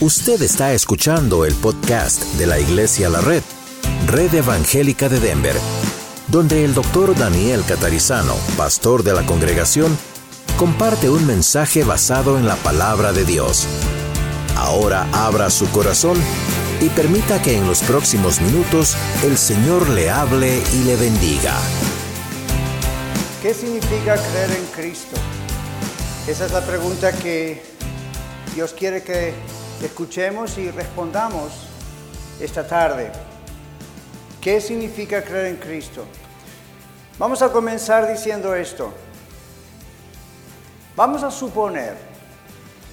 Usted está escuchando el podcast de la Iglesia La Red, Red Evangélica de Denver, donde el doctor Daniel Catarizano, pastor de la congregación, comparte un mensaje basado en la palabra de Dios. Ahora abra su corazón y permita que en los próximos minutos el Señor le hable y le bendiga. ¿Qué significa creer en Cristo? Esa es la pregunta que Dios quiere que escuchemos y respondamos esta tarde. ¿Qué significa creer en Cristo? Vamos a comenzar diciendo esto. Vamos a suponer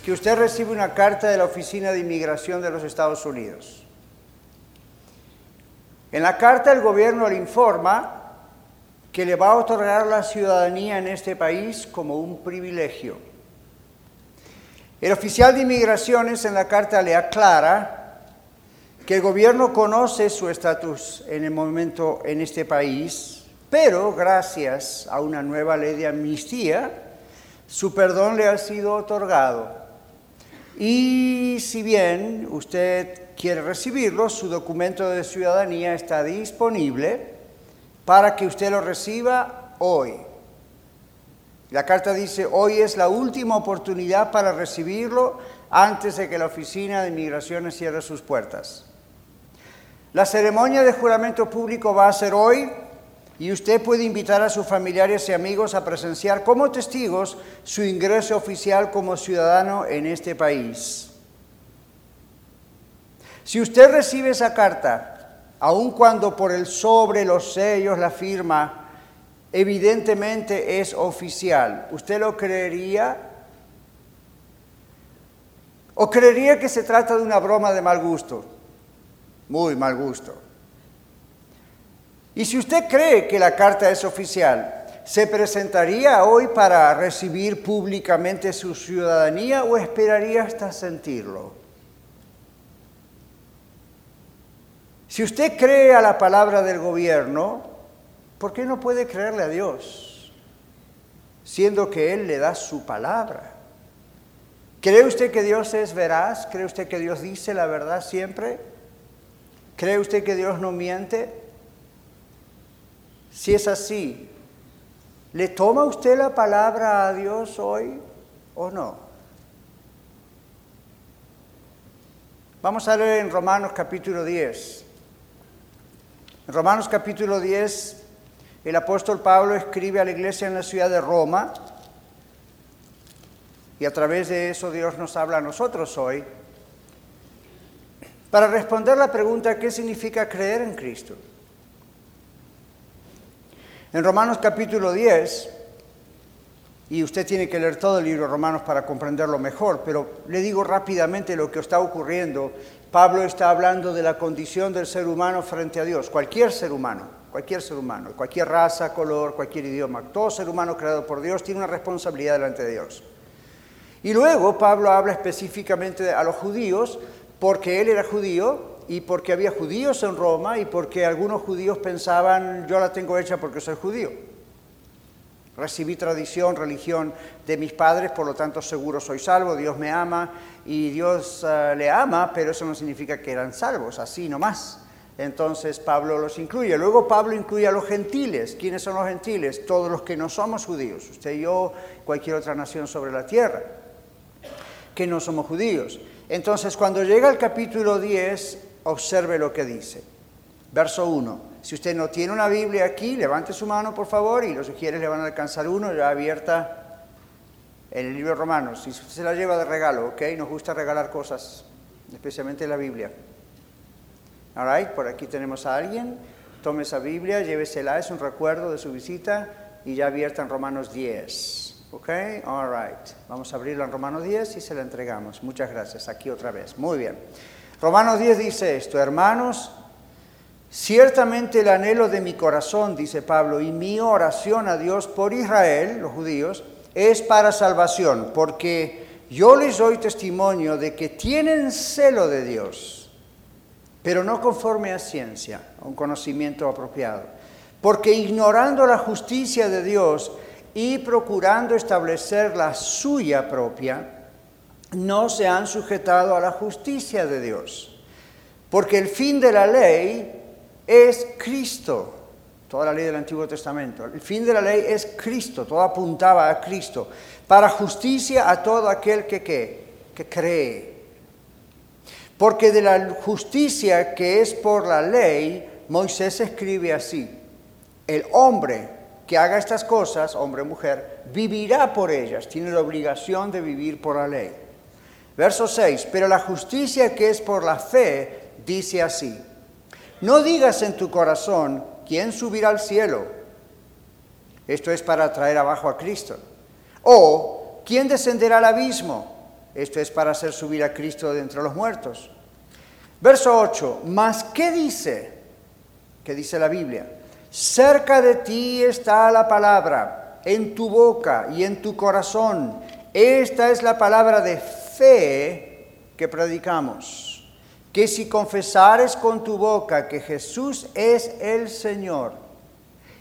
que usted recibe una carta de la Oficina de Inmigración de los Estados Unidos. En la carta el gobierno le informa que le va a otorgar la ciudadanía en este país como un privilegio. El oficial de inmigraciones en la carta le aclara que el gobierno conoce su estatus en el momento en este país, pero gracias a una nueva ley de amnistía, su perdón le ha sido otorgado. Y si bien usted quiere recibirlo, su documento de ciudadanía está disponible para que usted lo reciba hoy. La carta dice, hoy es la última oportunidad para recibirlo antes de que la oficina de inmigraciones cierre sus puertas. La ceremonia de juramento público va a ser hoy y usted puede invitar a sus familiares y amigos a presenciar como testigos su ingreso oficial como ciudadano en este país. Si usted recibe esa carta aun cuando por el sobre, los sellos, la firma, evidentemente es oficial, ¿usted lo creería? ¿O creería que se trata de una broma de mal gusto? Muy mal gusto. Y si usted cree que la carta es oficial, ¿se presentaría hoy para recibir públicamente su ciudadanía o esperaría hasta sentirlo? Si usted cree a la palabra del gobierno, ¿por qué no puede creerle a Dios? Siendo que Él le da su palabra. ¿Cree usted que Dios es veraz? ¿Cree usted que Dios dice la verdad siempre? ¿Cree usted que Dios no miente? Si es así, ¿le toma usted la palabra a Dios hoy o no? Vamos a leer en Romanos capítulo 10. En Romanos capítulo 10, el apóstol Pablo escribe a la iglesia en la ciudad de Roma y a través de eso Dios nos habla a nosotros hoy para responder la pregunta ¿qué significa creer en Cristo? En Romanos capítulo 10, y usted tiene que leer todo el libro de Romanos para comprenderlo mejor, pero le digo rápidamente lo que está ocurriendo Pablo está hablando de la condición del ser humano frente a Dios, cualquier ser humano, cualquier ser humano, cualquier raza, color, cualquier idioma, todo ser humano creado por Dios tiene una responsabilidad delante de Dios. Y luego Pablo habla específicamente a los judíos porque él era judío y porque había judíos en Roma y porque algunos judíos pensaban yo la tengo hecha porque soy judío. Recibí tradición, religión de mis padres, por lo tanto seguro soy salvo, Dios me ama y Dios eh, le ama, pero eso no significa que eran salvos, así nomás. Entonces Pablo los incluye. Luego Pablo incluye a los gentiles. ¿Quiénes son los gentiles? Todos los que no somos judíos. Usted y yo, cualquier otra nación sobre la tierra, que no somos judíos. Entonces cuando llega al capítulo 10, observe lo que dice. Verso 1. Si usted no tiene una Biblia aquí, levante su mano, por favor, y los sugieres le van a alcanzar uno, ya abierta en el libro de Romanos. Si se la lleva de regalo, ¿ok? Nos gusta regalar cosas, especialmente la Biblia. All right, por aquí tenemos a alguien. Tome esa Biblia, llévesela, es un recuerdo de su visita y ya abierta en Romanos 10. ¿Ok? All right. Vamos a abrirla en Romanos 10 y se la entregamos. Muchas gracias. Aquí otra vez. Muy bien. Romanos 10 dice esto, hermanos, Ciertamente el anhelo de mi corazón, dice Pablo, y mi oración a Dios por Israel, los judíos, es para salvación, porque yo les doy testimonio de que tienen celo de Dios, pero no conforme a ciencia, a un conocimiento apropiado, porque ignorando la justicia de Dios y procurando establecer la suya propia, no se han sujetado a la justicia de Dios. Porque el fin de la ley es Cristo. Toda la ley del Antiguo Testamento. El fin de la ley es Cristo. Todo apuntaba a Cristo. Para justicia a todo aquel que, que cree. Porque de la justicia que es por la ley, Moisés escribe así. El hombre que haga estas cosas, hombre o mujer, vivirá por ellas. Tiene la obligación de vivir por la ley. Verso 6, pero la justicia que es por la fe dice así, no digas en tu corazón, ¿quién subirá al cielo? Esto es para traer abajo a Cristo. O, ¿quién descenderá al abismo? Esto es para hacer subir a Cristo de entre los muertos. Verso 8, ¿mas qué dice? ¿Qué dice la Biblia? Cerca de ti está la palabra, en tu boca y en tu corazón. Esta es la palabra de fe que predicamos, que si confesares con tu boca que Jesús es el Señor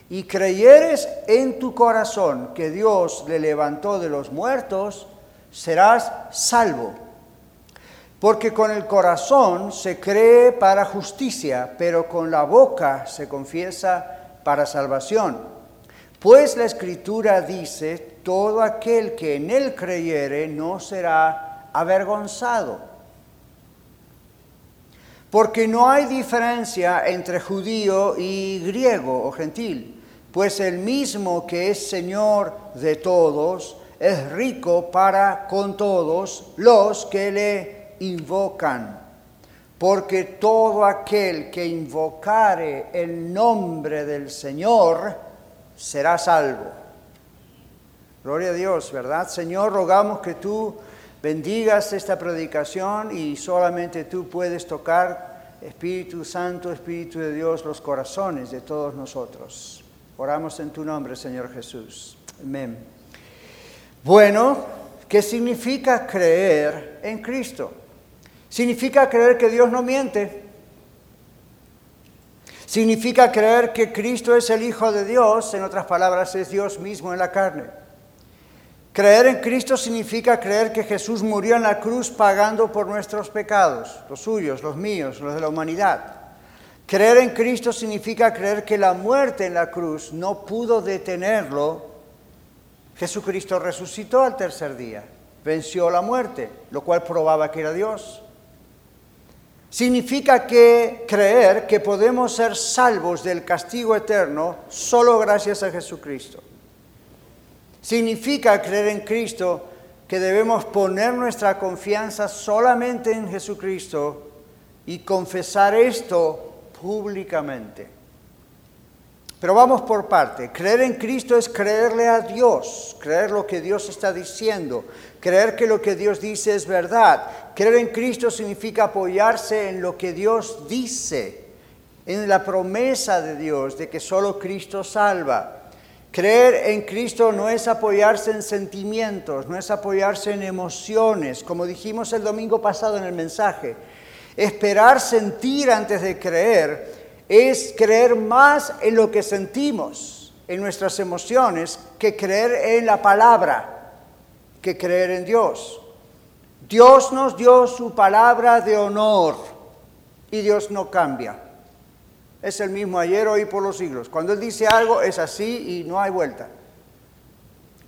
y creyeres en tu corazón que Dios le levantó de los muertos, serás salvo. Porque con el corazón se cree para justicia, pero con la boca se confiesa para salvación. Pues la escritura dice, todo aquel que en él creyere no será avergonzado. Porque no hay diferencia entre judío y griego o gentil, pues el mismo que es Señor de todos es rico para con todos los que le invocan. Porque todo aquel que invocare el nombre del Señor será salvo. Gloria a Dios, ¿verdad? Señor, rogamos que tú bendigas esta predicación y solamente tú puedes tocar, Espíritu Santo, Espíritu de Dios, los corazones de todos nosotros. Oramos en tu nombre, Señor Jesús. Amén. Bueno, ¿qué significa creer en Cristo? Significa creer que Dios no miente. Significa creer que Cristo es el Hijo de Dios, en otras palabras, es Dios mismo en la carne. Creer en Cristo significa creer que Jesús murió en la cruz pagando por nuestros pecados, los suyos, los míos, los de la humanidad. Creer en Cristo significa creer que la muerte en la cruz no pudo detenerlo. Jesucristo resucitó al tercer día, venció la muerte, lo cual probaba que era Dios. Significa que creer que podemos ser salvos del castigo eterno solo gracias a Jesucristo. Significa creer en Cristo que debemos poner nuestra confianza solamente en Jesucristo y confesar esto públicamente. Pero vamos por parte. Creer en Cristo es creerle a Dios, creer lo que Dios está diciendo, creer que lo que Dios dice es verdad. Creer en Cristo significa apoyarse en lo que Dios dice, en la promesa de Dios de que solo Cristo salva. Creer en Cristo no es apoyarse en sentimientos, no es apoyarse en emociones, como dijimos el domingo pasado en el mensaje. Esperar sentir antes de creer es creer más en lo que sentimos, en nuestras emociones, que creer en la palabra, que creer en Dios. Dios nos dio su palabra de honor y Dios no cambia es el mismo ayer, hoy, por los siglos. Cuando Él dice algo es así y no hay vuelta.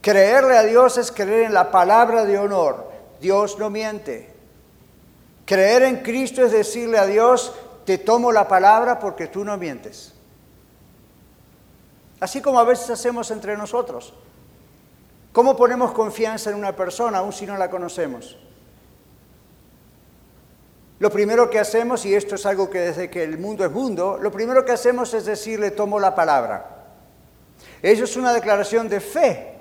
Creerle a Dios es creer en la palabra de honor. Dios no miente. Creer en Cristo es decirle a Dios, te tomo la palabra porque tú no mientes. Así como a veces hacemos entre nosotros. ¿Cómo ponemos confianza en una persona aun si no la conocemos? Lo primero que hacemos, y esto es algo que desde que el mundo es mundo, lo primero que hacemos es decirle, tomo la palabra. Eso es una declaración de fe,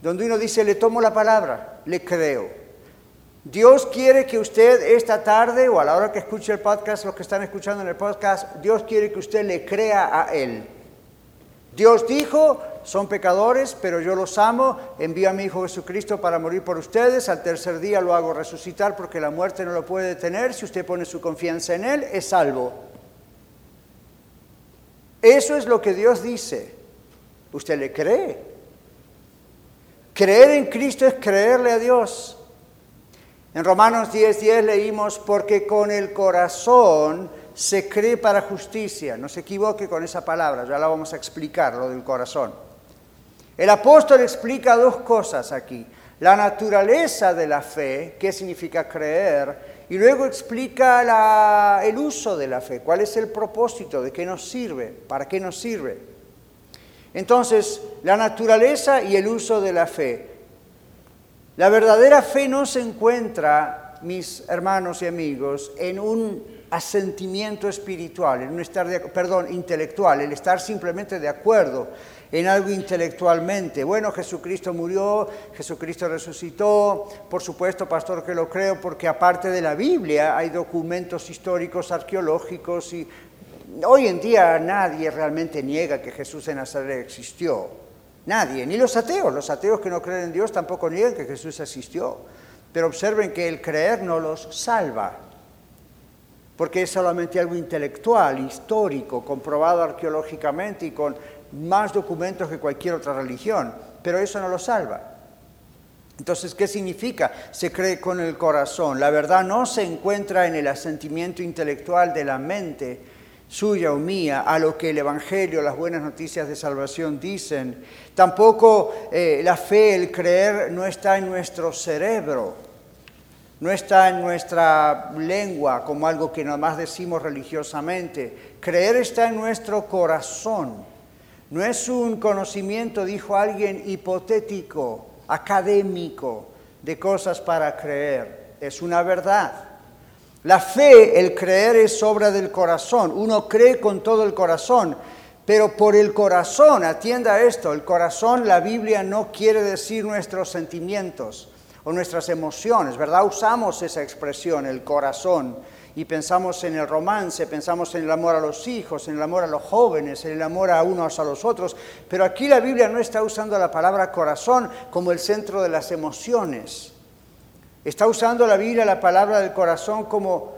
donde uno dice, le tomo la palabra, le creo. Dios quiere que usted esta tarde o a la hora que escuche el podcast, los que están escuchando en el podcast, Dios quiere que usted le crea a Él. Dios dijo, son pecadores, pero yo los amo, envío a mi Hijo Jesucristo para morir por ustedes, al tercer día lo hago resucitar porque la muerte no lo puede detener, si usted pone su confianza en Él, es salvo. Eso es lo que Dios dice. ¿Usted le cree? Creer en Cristo es creerle a Dios. En Romanos 10:10 10 leímos, porque con el corazón se cree para justicia. No se equivoque con esa palabra, ya la vamos a explicar, lo del corazón. El apóstol explica dos cosas aquí. La naturaleza de la fe, qué significa creer, y luego explica el uso de la fe, cuál es el propósito, de qué nos sirve, para qué nos sirve. Entonces, la naturaleza y el uso de la fe. La verdadera fe no se encuentra, mis hermanos y amigos, en un asentimiento espiritual, en un estar, de, perdón, intelectual, el estar simplemente de acuerdo en algo intelectualmente. Bueno, Jesucristo murió, Jesucristo resucitó, por supuesto, pastor, que lo creo, porque aparte de la Biblia hay documentos históricos, arqueológicos y hoy en día nadie realmente niega que Jesús de Nazaret existió. Nadie, ni los ateos, los ateos que no creen en Dios tampoco niegan que Jesús existió. Pero observen que el creer no los salva porque es solamente algo intelectual, histórico, comprobado arqueológicamente y con más documentos que cualquier otra religión, pero eso no lo salva. Entonces, ¿qué significa? Se cree con el corazón. La verdad no se encuentra en el asentimiento intelectual de la mente suya o mía a lo que el Evangelio, las buenas noticias de salvación dicen. Tampoco eh, la fe, el creer, no está en nuestro cerebro no está en nuestra lengua como algo que nada más decimos religiosamente. Creer está en nuestro corazón. No es un conocimiento, dijo alguien, hipotético, académico, de cosas para creer. Es una verdad. La fe, el creer es obra del corazón. Uno cree con todo el corazón, pero por el corazón, atienda esto, el corazón, la Biblia no quiere decir nuestros sentimientos o nuestras emociones, ¿verdad? Usamos esa expresión, el corazón, y pensamos en el romance, pensamos en el amor a los hijos, en el amor a los jóvenes, en el amor a unos a los otros, pero aquí la Biblia no está usando la palabra corazón como el centro de las emociones. Está usando la Biblia la palabra del corazón como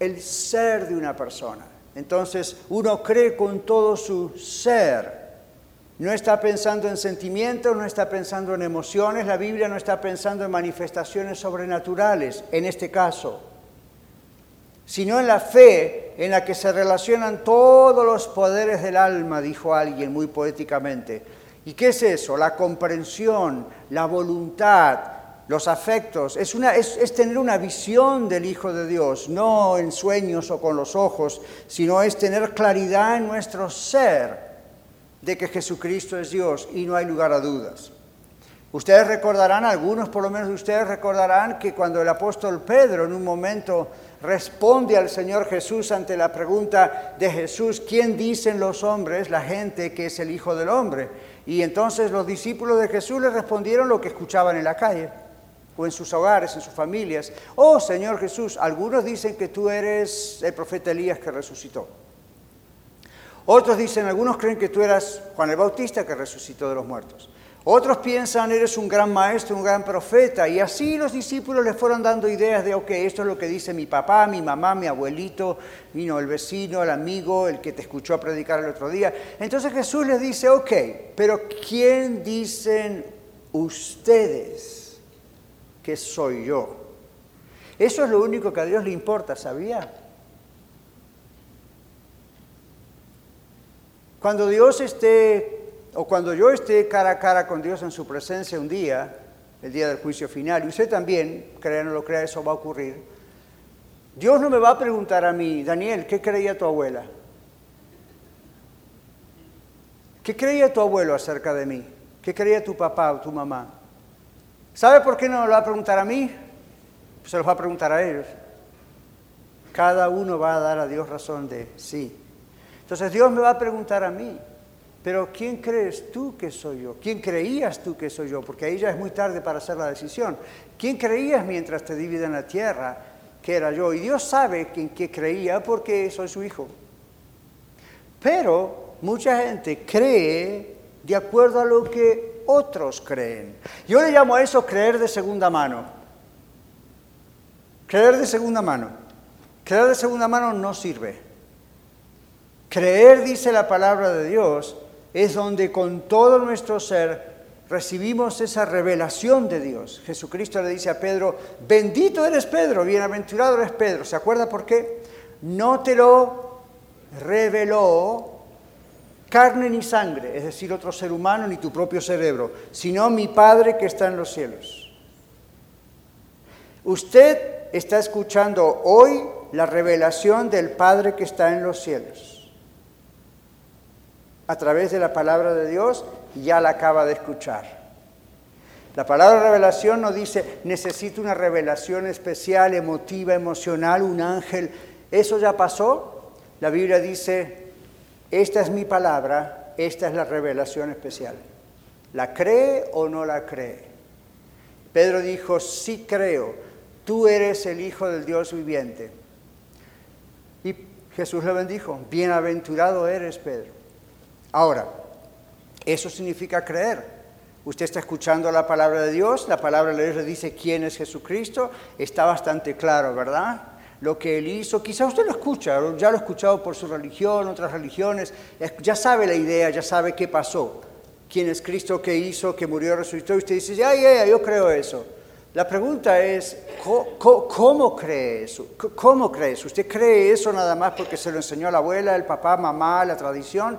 el ser de una persona. Entonces uno cree con todo su ser no está pensando en sentimientos, no está pensando en emociones, la Biblia no está pensando en manifestaciones sobrenaturales, en este caso, sino en la fe en la que se relacionan todos los poderes del alma, dijo alguien muy poéticamente. ¿Y qué es eso? La comprensión, la voluntad, los afectos. Es, tener una visión del Hijo de Dios, no en sueños o con los ojos, sino es tener claridad en nuestro ser de que Jesucristo es Dios y no hay lugar a dudas. Ustedes recordarán, algunos por lo menos de ustedes recordarán que cuando el apóstol Pedro en un momento responde al Señor Jesús ante la pregunta de Jesús, ¿quién dicen los hombres, la gente, que es el Hijo del Hombre? Y entonces los discípulos de Jesús le respondieron lo que escuchaban en la calle o en sus hogares, en sus familias. Oh Señor Jesús, algunos dicen que tú eres el profeta Elías que resucitó. Otros dicen, algunos creen que tú eras Juan el Bautista que resucitó de los muertos. Otros piensan, eres un gran maestro, un gran profeta. Y así los discípulos les fueron dando ideas de, ok, esto es lo que dice mi papá, mi mamá, mi abuelito, vino el vecino, el amigo, el que te escuchó predicar el otro día. Entonces Jesús les dice, ok, pero ¿quién dicen ustedes que soy yo? Eso es lo único que a Dios le importa, ¿sabía? Cuando Dios esté, o cuando yo esté cara a cara con Dios en su presencia un día, el día del juicio final, y usted también, crea o no lo crea, eso va a ocurrir, Dios no me va a preguntar a mí, Daniel, ¿qué creía tu abuela? ¿Qué creía tu abuelo acerca de mí? ¿Qué creía tu papá o tu mamá? ¿Sabe por qué no lo va a preguntar a mí? Pues se lo va a preguntar a ellos. Cada uno va a dar a Dios razón de sí. Entonces Dios me va a preguntar a mí, pero ¿quién crees tú que soy yo? ¿Quién creías tú que soy yo? Porque ahí ya es muy tarde para hacer la decisión. ¿Quién creías mientras te dividen la tierra que era yo? Y Dios sabe en qué creía porque soy su hijo. Pero mucha gente cree de acuerdo a lo que otros creen. Yo le llamo a eso creer de segunda mano. Creer de segunda mano. Creer de segunda mano no sirve. Creer, dice la palabra de Dios, es donde con todo nuestro ser recibimos esa revelación de Dios. Jesucristo le dice a Pedro, bendito eres Pedro, bienaventurado eres Pedro. ¿Se acuerda por qué? No te lo reveló carne ni sangre, es decir, otro ser humano ni tu propio cerebro, sino mi Padre que está en los cielos. Usted está escuchando hoy la revelación del Padre que está en los cielos. A través de la palabra de Dios ya la acaba de escuchar. La palabra revelación no dice necesito una revelación especial, emotiva, emocional, un ángel. Eso ya pasó. La Biblia dice, esta es mi palabra, esta es la revelación especial. ¿La cree o no la cree? Pedro dijo, sí creo, tú eres el Hijo del Dios viviente. Y Jesús le bendijo, bienaventurado eres Pedro. Ahora, eso significa creer. Usted está escuchando la palabra de Dios, la palabra de Dios le dice quién es Jesucristo, está bastante claro, ¿verdad? Lo que él hizo, quizá usted lo escucha, ya lo ha escuchado por su religión, otras religiones, ya sabe la idea, ya sabe qué pasó, quién es Cristo, qué hizo, que murió, resucitó, y usted dice, ya, ya, ya, yo creo eso. La pregunta es, ¿cómo, cree eso? ¿Cómo cree eso? ¿Usted cree eso nada más porque se lo enseñó la abuela, el papá, mamá, la tradición?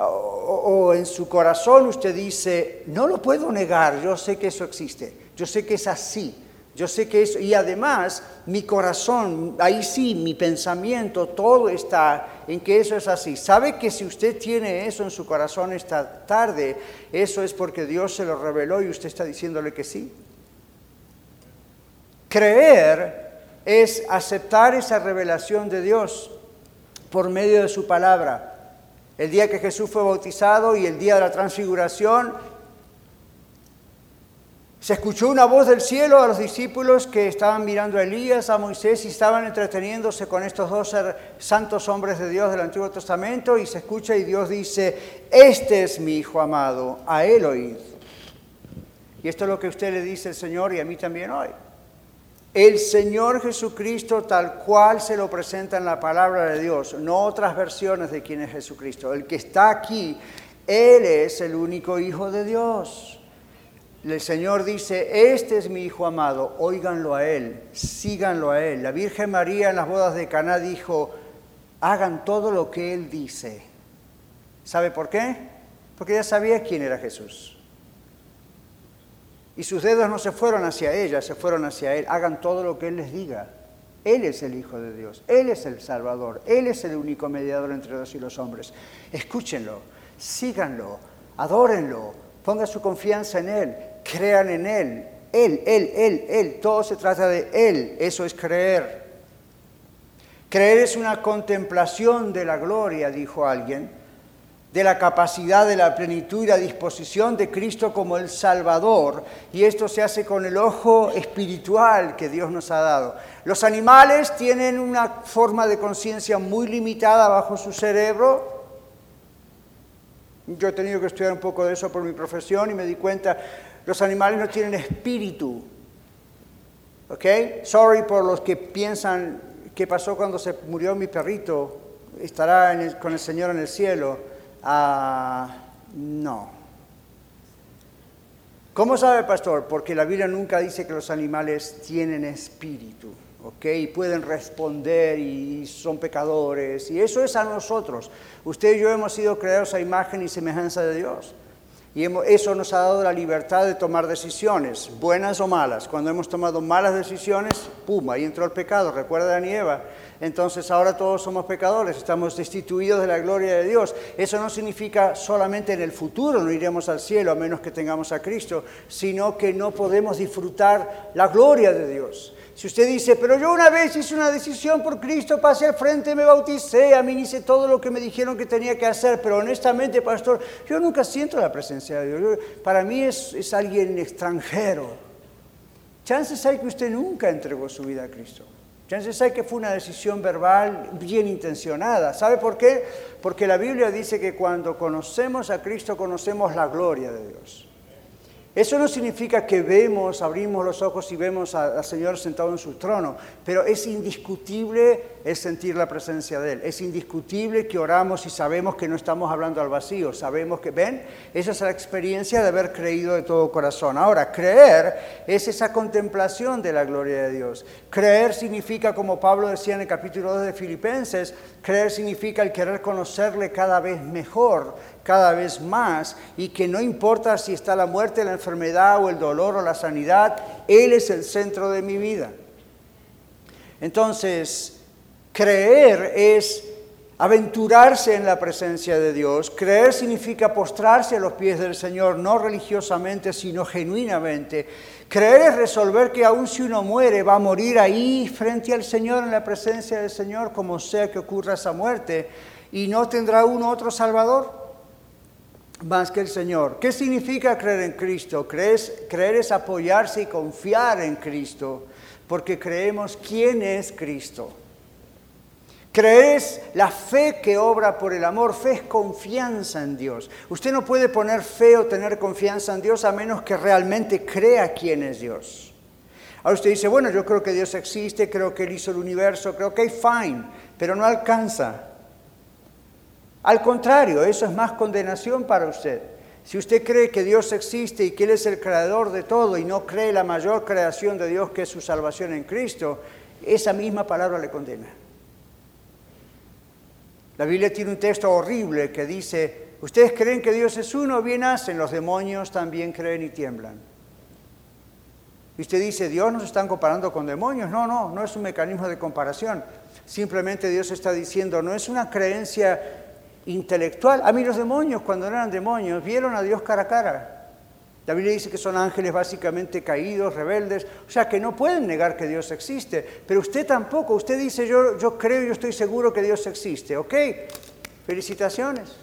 o, en su corazón usted dice, no lo puedo negar, yo sé que eso existe, yo sé que es así, yo sé que eso, y además mi corazón, ahí sí, mi pensamiento, todo está en que eso es así. ¿Sabe que si usted tiene eso en su corazón esta tarde, eso es porque Dios se lo reveló y usted está diciéndole que sí? Creer es aceptar esa revelación de Dios por medio de su palabra el día que Jesús fue bautizado y el día de la transfiguración, se escuchó una voz del cielo a los discípulos que estaban mirando a Elías, a Moisés y estaban entreteniéndose con estos dos santos hombres de Dios del Antiguo Testamento y se escucha y Dios dice, este es mi Hijo amado, a él. Y esto es lo que usted le dice al Señor y a mí también hoy. El Señor Jesucristo tal cual se lo presenta en la palabra de Dios, no otras versiones de quién es Jesucristo. El que está aquí, Él es el único Hijo de Dios. El Señor dice, este es mi Hijo amado, óiganlo a Él, síganlo a Él. La Virgen María en las bodas de Caná dijo, hagan todo lo que Él dice. ¿Sabe por qué? Porque ella sabía quién era Jesús. Y sus dedos no se fueron hacia ella, se fueron hacia Él. Hagan todo lo que Él les diga. Él es el Hijo de Dios, Él es el Salvador, Él es el único mediador entre Dios y los hombres. Escúchenlo, síganlo, adórenlo, pongan su confianza en Él, crean en Él. Él, Él, Él, Él, todo se trata de Él, eso es creer. Creer es una contemplación de la gloria, dijo alguien de la capacidad de la plenitud y la disposición de Cristo como el Salvador, y esto se hace con el ojo espiritual que Dios nos ha dado. Los animales tienen una forma de conciencia muy limitada bajo su cerebro. Yo he tenido que estudiar un poco de eso por mi profesión y me di cuenta, los animales no tienen espíritu. ¿Ok? Sorry por los que piensan qué pasó cuando se murió mi perrito, estará con el Señor en el cielo. Ah, no. ¿Cómo sabe, pastor? Porque la Biblia nunca dice que los animales tienen espíritu, ¿ok? Pueden responder y son pecadores. Y eso es a nosotros. Usted y yo hemos sido creados a imagen y semejanza de Dios. Y eso nos ha dado la libertad de tomar decisiones, buenas o malas. Cuando hemos tomado malas decisiones, ¡pum! Ahí entró el pecado. Recuerda a Nieva entonces ahora todos somos pecadores, estamos destituidos de la gloria de Dios. Eso no significa solamente en el futuro no iremos al cielo a menos que tengamos a Cristo, sino que no podemos disfrutar la gloria de Dios. Si usted dice, pero yo una vez hice una decisión por Cristo, pasé al frente, me bauticé, a mí hice todo lo que me dijeron que tenía que hacer, pero honestamente, pastor, yo nunca siento la presencia de Dios. Para mí es, es alguien extranjero. Chances hay que usted nunca entregó su vida a Cristo. Chances hay que fue una decisión verbal bien intencionada. ¿Sabe por qué? Porque la Biblia dice que cuando conocemos a Cristo conocemos la gloria de Dios. Eso no significa que vemos, abrimos los ojos y vemos al Señor sentado en su trono, pero es indiscutible el sentir la presencia de Él. Es indiscutible que oramos y sabemos que no estamos hablando al vacío. Sabemos que, ven, esa es la experiencia de haber creído de todo corazón. Ahora, creer es esa contemplación de la gloria de Dios. Creer significa, como Pablo decía en el capítulo 2 de Filipenses, creer significa el querer conocerle cada vez mejor cada vez más y que no importa si está la muerte, la enfermedad o el dolor o la sanidad, Él es el centro de mi vida. Entonces, creer es aventurarse en la presencia de Dios. Creer significa postrarse a los pies del Señor, no religiosamente, sino genuinamente. Creer es resolver que aun si uno muere, va a morir ahí frente al Señor, en la presencia del Señor, como sea que ocurra esa muerte, y no tendrá uno otro Salvador más que el Señor. ¿Qué significa creer en Cristo? Creer, es apoyarse y confiar en Cristo, porque creemos quién es Cristo. Creer es la fe que obra por el amor, fe es confianza en Dios. Usted no puede poner fe o tener confianza en Dios a menos que realmente crea quién es Dios. Ahora usted dice, bueno, yo creo que Dios existe, creo que Él hizo el universo, creo que hay fine, pero no alcanza. Al contrario, eso es más condenación para usted. Si usted cree que Dios existe y que Él es el creador de todo y no cree la mayor creación de Dios que es su salvación en Cristo, esa misma palabra le condena. La Biblia tiene un texto horrible que dice, ustedes creen que Dios es uno, bien hacen, los demonios también creen y tiemblan. Y usted dice, Dios nos están comparando con demonios. No, no, no es un mecanismo de comparación. Simplemente Dios está diciendo, no es una creencia intelectual. A mí los demonios, cuando no eran demonios, vieron a Dios cara a cara. La Biblia dice que son ángeles básicamente caídos, rebeldes, o sea que no pueden negar que Dios existe, pero usted tampoco, usted dice yo, yo creo, yo estoy seguro que Dios existe, ok, felicitaciones,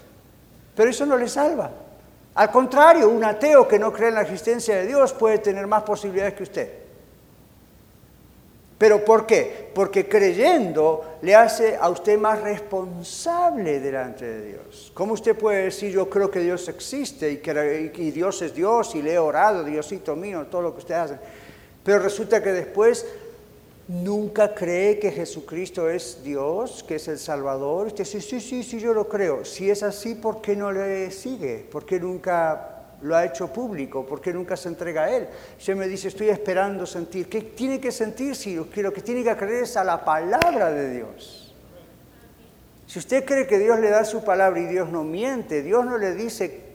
pero eso no le salva. Al contrario, un ateo que no cree en la existencia de Dios puede tener más posibilidades que usted. ¿Pero por qué? Porque creyendo le hace a usted más responsable delante de Dios. ¿Cómo usted puede decir yo creo que Dios existe y que Dios es Dios y le he orado, Diosito mío, todo lo que usted hace? Pero resulta que después nunca cree que Jesucristo es Dios, que es el Salvador. Usted dice, sí, sí, sí, yo lo creo. Si es así, ¿por qué no le sigue? ¿Por qué nunca lo ha hecho público, porque nunca se entrega a Él. Se me dice, estoy esperando sentir. ¿Qué tiene que sentir si lo que tiene que creer es a la palabra de Dios? Si usted cree que Dios le da su palabra y Dios no miente, Dios no le dice,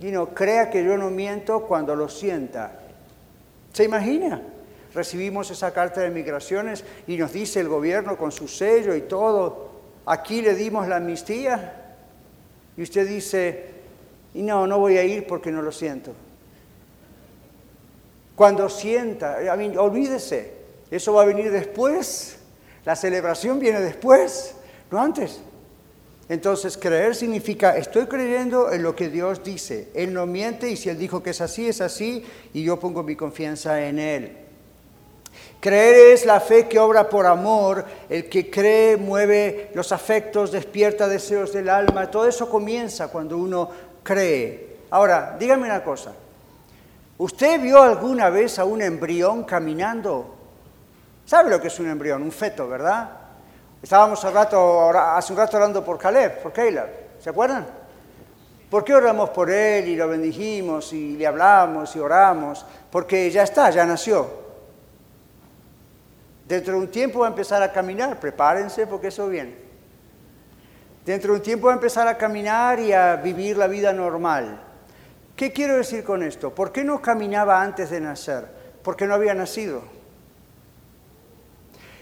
y no crea que yo no miento cuando lo sienta. ¿Se imagina? Recibimos esa carta de migraciones y nos dice el gobierno con su sello y todo, aquí le dimos la amnistía. Y usted dice, y no, no voy a ir porque no lo siento. Cuando sienta, olvídese, eso va a venir después, la celebración viene después, no antes. Entonces, creer significa, estoy creyendo en lo que Dios dice. Él no miente y si Él dijo que es así, es así y yo pongo mi confianza en Él. Creer es la fe que obra por amor, el que cree mueve los afectos, despierta deseos del alma. Todo eso comienza cuando uno Ahora, dígame una cosa. ¿Usted vio alguna vez a un embrión caminando? ¿Sabe lo que es un embrión? Un feto, ¿verdad? Estábamos hace, rato, un rato hablando por Caleb, por Caleb. ¿Se acuerdan? ¿Por qué oramos por él y lo bendijimos y le hablamos y oramos? Porque ya está, ya nació. Dentro de un tiempo va a empezar a caminar, prepárense porque eso viene. Dentro de un tiempo va a empezar a caminar y a vivir la vida normal. ¿Qué quiero decir con esto? ¿Por qué no caminaba antes de nacer? Porque no había nacido.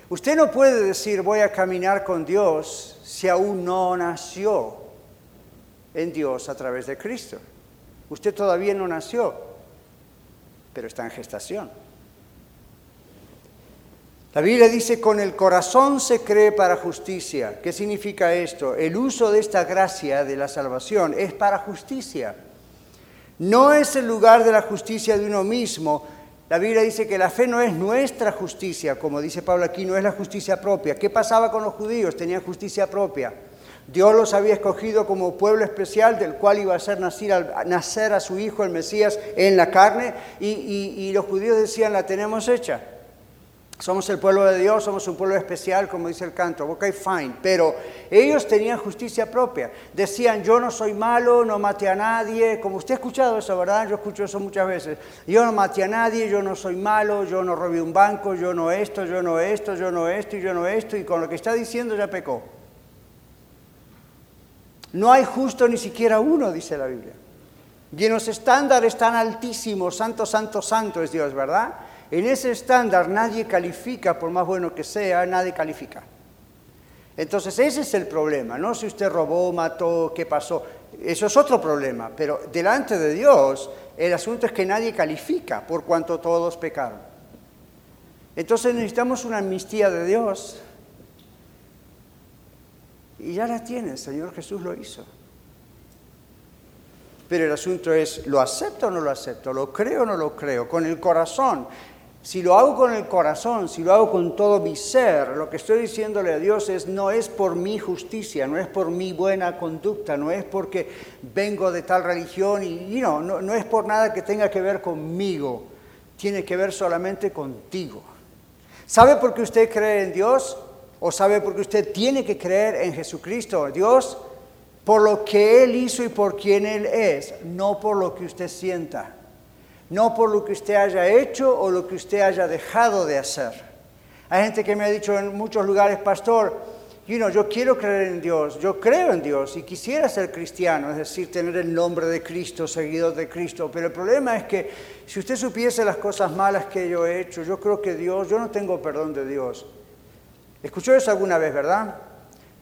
Usted no puede decir voy a caminar con Dios si aún no nació en Dios a través de Cristo. Usted todavía no nació, pero está en gestación. La Biblia dice, con el corazón se cree para justicia. ¿Qué significa esto? El uso de esta gracia de la salvación es para justicia. No es el lugar de la justicia de uno mismo. La Biblia dice que la fe no es nuestra justicia, como dice Pablo aquí, no es la justicia propia. ¿Qué pasaba con los judíos? Tenían justicia propia. Dios los había escogido como pueblo especial del cual iba a hacer nacer, a su hijo el Mesías en la carne y los judíos decían, la tenemos hecha. Somos el pueblo de Dios, somos un pueblo especial, como dice el canto. Ok, fine. Pero ellos tenían justicia propia. Decían, yo no soy malo, no maté a nadie. Como usted ha escuchado eso, ¿verdad? Yo escucho eso muchas veces. Yo no maté a nadie, yo no soy malo, yo no robé un banco, yo no esto, yo no esto, yo no esto yo no esto. Y con lo que está diciendo ya pecó. No hay justo ni siquiera uno, dice la Biblia. Y en los estándares tan altísimos, santo, santo, santo es Dios, ¿verdad? En ese estándar nadie califica, por más bueno que sea, nadie califica. Entonces ese es el problema, no si usted robó, mató, qué pasó. Eso es otro problema, pero delante de Dios el asunto es que nadie califica por cuanto todos pecaron. Entonces necesitamos una amnistía de Dios. Y ya la tiene, el Señor Jesús lo hizo. Pero el asunto es, ¿lo acepto o no lo acepto? ¿Lo creo o no lo creo? Con el corazón. Si lo hago con el corazón, si lo hago con todo mi ser, lo que estoy diciéndole a Dios es no es por mi justicia, no es por mi buena conducta, no es porque vengo de tal religión y, no, no es por nada que tenga que ver conmigo, tiene que ver solamente contigo. ¿Sabe por qué usted cree en Dios? ¿O sabe por qué usted tiene que creer en Jesucristo, Dios? Por lo que Él hizo y por quien Él es, no por lo que usted sienta no por lo que usted haya hecho o lo que usted haya dejado de hacer. Hay gente que me ha dicho en muchos lugares, pastor, yo quiero creer en Dios, yo creo en Dios y quisiera ser cristiano, es decir, tener el nombre de Cristo, seguidor de Cristo, pero el problema es que si usted supiese las cosas malas que yo he hecho, yo creo que Dios, yo no tengo perdón de Dios. ¿Escuchó eso alguna vez, verdad?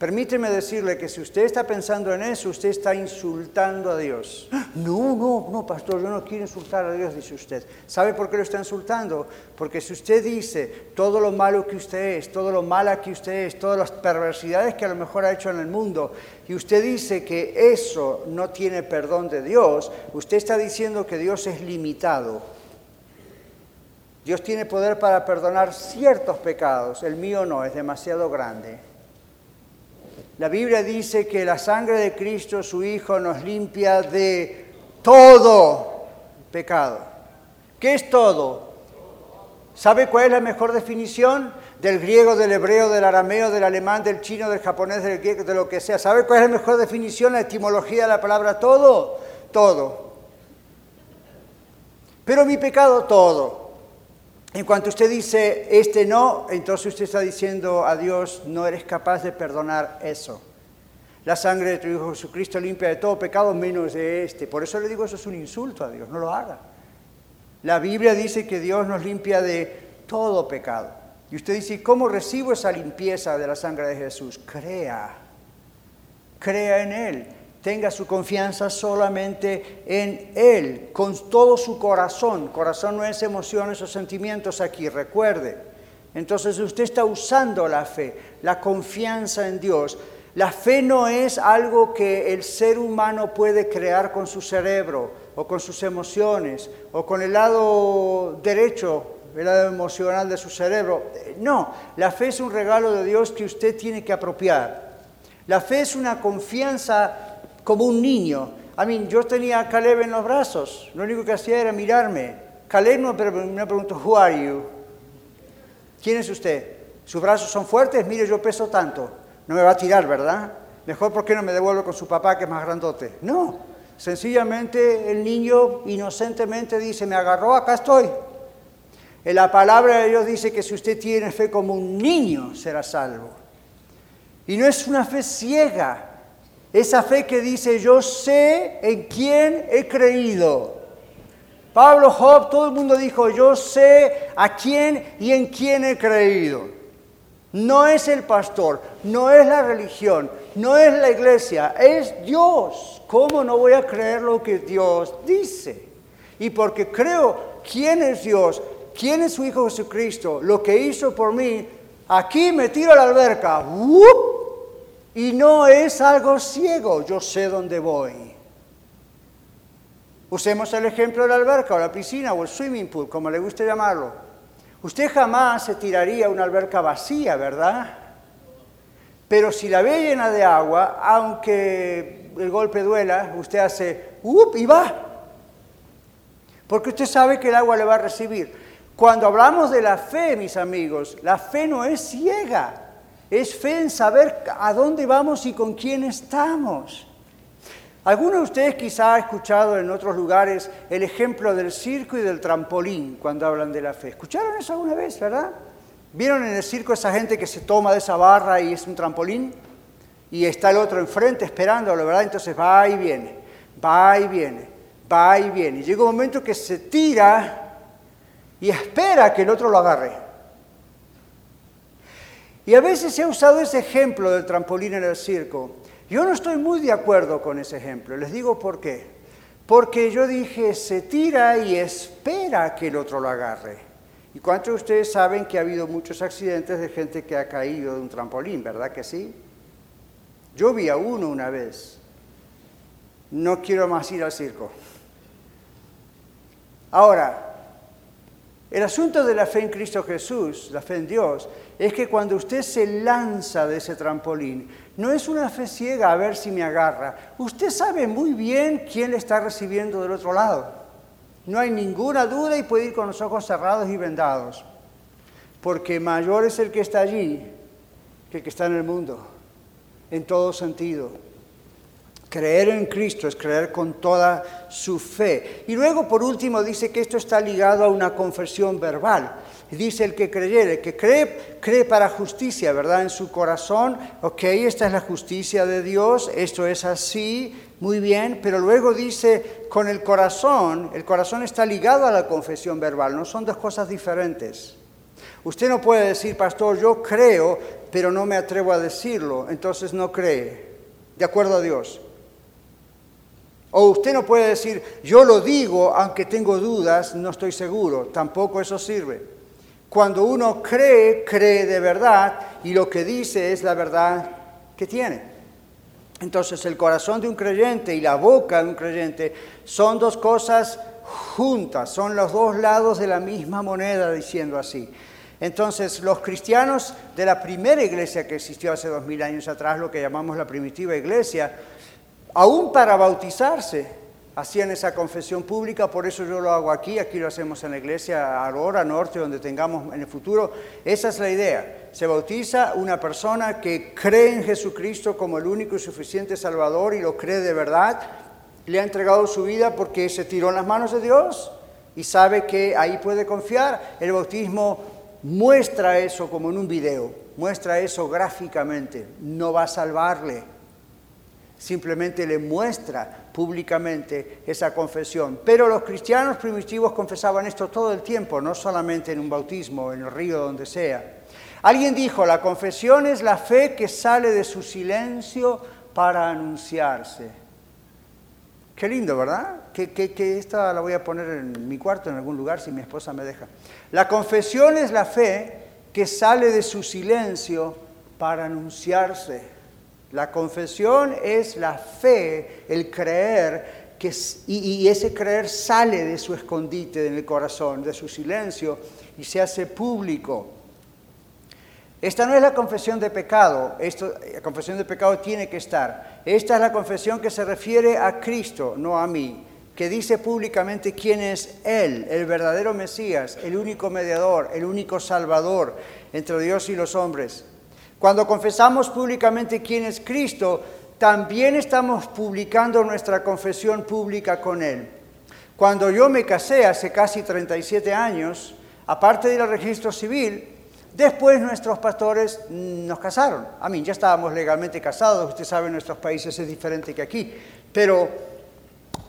Permíteme decirle que si usted está pensando en eso, usted está insultando a Dios. No, no, no, pastor, yo no quiero insultar a Dios, dice usted. ¿Sabe por qué lo está insultando? Porque si usted dice todo lo malo que usted es, todo lo mala que usted es, todas las perversidades que a lo mejor ha hecho en el mundo, y usted dice que eso no tiene perdón de Dios, usted está diciendo que Dios es limitado. Dios tiene poder para perdonar ciertos pecados, el mío no, es demasiado grande. La Biblia dice que la sangre de Cristo, su Hijo, nos limpia de todo pecado. ¿Qué es todo? ¿Sabe cuál es la mejor definición? Del griego, del hebreo, del arameo, del alemán, del chino, del japonés, del griego, de lo que sea. ¿Sabe cuál es la mejor definición, la etimología de la palabra todo? Todo. Pero mi pecado, todo. En cuanto usted dice este no, entonces usted está diciendo a Dios, no eres capaz de perdonar eso. La sangre de tu Hijo Jesucristo limpia de todo pecado menos de este. Por eso le digo, eso es un insulto a Dios, no lo haga. La Biblia dice que Dios nos limpia de todo pecado. Y usted dice, ¿cómo recibo esa limpieza de la sangre de Jesús? Crea, crea en Él tenga su confianza solamente en Él, con todo su corazón. Corazón no es emociones o sentimientos aquí, recuerde. Entonces usted está usando la fe, la confianza en Dios. La fe no es algo que el ser humano puede crear con su cerebro o con sus emociones o con el lado derecho, el lado emocional de su cerebro. No, la fe es un regalo de Dios que usted tiene que apropiar. La fe es una confianza como un niño. A mí, yo tenía a Caleb en los brazos, lo único que hacía era mirarme. Caleb me preguntó, Who are you? ¿Quién es usted? ¿Sus brazos son fuertes? Mire, yo peso tanto. No me va a tirar, ¿verdad? Mejor, ¿por qué no me devuelvo con su papá que es más grandote? No, sencillamente el niño inocentemente dice, me agarró, acá estoy. En la palabra de Dios dice que si usted tiene fe como un niño, será salvo. Y no es una fe ciega, esa fe que dice, yo sé en quién he creído. Pablo, Job, todo el mundo dijo, yo sé a quién y en quién he creído. No es el pastor, no es la religión, no es la iglesia, es Dios. ¿Cómo no voy a creer lo que Dios dice? Y porque creo quién es Dios, quién es su Hijo Jesucristo, lo que hizo por mí, aquí me tiro a la alberca. Y no es algo ciego, yo sé dónde voy. Usemos el ejemplo de la alberca o la piscina o el swimming pool, como le guste llamarlo. Usted jamás se tiraría a una alberca vacía, ¿verdad? Pero si la ve llena de agua, aunque el golpe duela, usted hace ¡up! y va. Porque usted sabe que el agua le va a recibir. Cuando hablamos de la fe, mis amigos, la fe no es ciega. Es fe en saber a dónde vamos y con quién estamos. Algunos de ustedes quizá han escuchado en otros lugares el ejemplo del circo y del trampolín cuando hablan de la fe. ¿Escucharon eso alguna vez, verdad? ¿Vieron en el circo esa gente que se toma de esa barra y es un trampolín? Y está el otro enfrente esperándolo, ¿verdad? Entonces va y viene, va y viene, va y viene. Y llega un momento que se tira y espera que el otro lo agarre. Y a veces se ha usado ese ejemplo del trampolín en el circo yo no estoy muy de acuerdo con ese ejemplo. Les digo por qué. Porque yo dije, se tira y espera que el otro lo agarre. ¿Y cuántos de ustedes saben que ha habido muchos accidentes de gente que ha caído de un trampolín, verdad que sí? Yo vi a uno una vez. No quiero más ir al circo. Ahora, el asunto de la fe en Cristo Jesús, la fe en Dios, es que cuando usted se lanza de ese trampolín, no es una fe ciega a ver si me agarra. Usted sabe muy bien quién le está recibiendo del otro lado. No hay ninguna duda y puede ir con los ojos cerrados y vendados. Porque mayor es el que está allí que el que está en el mundo, en todo sentido. Creer en Cristo es creer con toda su fe. Y luego, por último, dice que esto está ligado a una confesión verbal dice el que creyere, que cree, cree para justicia, ¿verdad? En su corazón, ok, esta es la justicia de Dios, esto es así, muy bien, pero luego dice con el corazón, el corazón está ligado a la confesión verbal, no son dos cosas diferentes. Usted no puede decir, pastor, yo creo, pero no me atrevo a decirlo, entonces no cree, de acuerdo a Dios. O usted no puede decir, yo lo digo, aunque tengo dudas, no estoy seguro, tampoco eso sirve. Cuando uno cree, cree de verdad y lo que dice es la verdad que tiene. Entonces el corazón de un creyente y la boca de un creyente son dos cosas juntas, son los dos lados de la misma moneda, diciendo así. Entonces, los cristianos de la primera iglesia que existió hace dos mil años atrás, lo que llamamos la primitiva iglesia, aún para bautizarse, hacían esa confesión pública, por eso yo lo hago aquí, aquí lo hacemos en la iglesia Aurora Norte, donde tengamos en el futuro. Esa es la idea. Se bautiza una persona que cree en Jesucristo como el único y suficiente Salvador y lo cree de verdad. Le ha entregado su vida porque se tiró en las manos de Dios y sabe que ahí puede confiar. El bautismo muestra eso como en un video, muestra eso gráficamente. No va a salvarle, simplemente le muestra públicamente esa confesión. Pero los cristianos primitivos confesaban esto todo el tiempo, no solamente en un bautismo, en el río, donde sea. Alguien dijo, la confesión es la fe que sale de su silencio para anunciarse. Qué lindo, ¿verdad? Que, que, esta la voy a poner en mi cuarto, en algún lugar, si mi esposa me deja. La confesión es la fe que sale de su silencio para anunciarse. La confesión es la fe, el creer, que, y, ese creer sale de su escondite en el corazón, de su silencio, y se hace público. Esta no es la confesión de pecado, la confesión de pecado tiene que estar. Esta es la confesión que se refiere a Cristo, no a mí, que dice públicamente quién es Él, el verdadero Mesías, el único mediador, el único Salvador entre Dios y los hombres. Cuando confesamos públicamente quién es Cristo, también estamos publicando nuestra confesión pública con Él. Cuando yo me casé hace casi 37 años, aparte del registro civil, después nuestros pastores nos casaron. A mí ya estábamos legalmente casados, usted sabe, en nuestros países es diferente que aquí, pero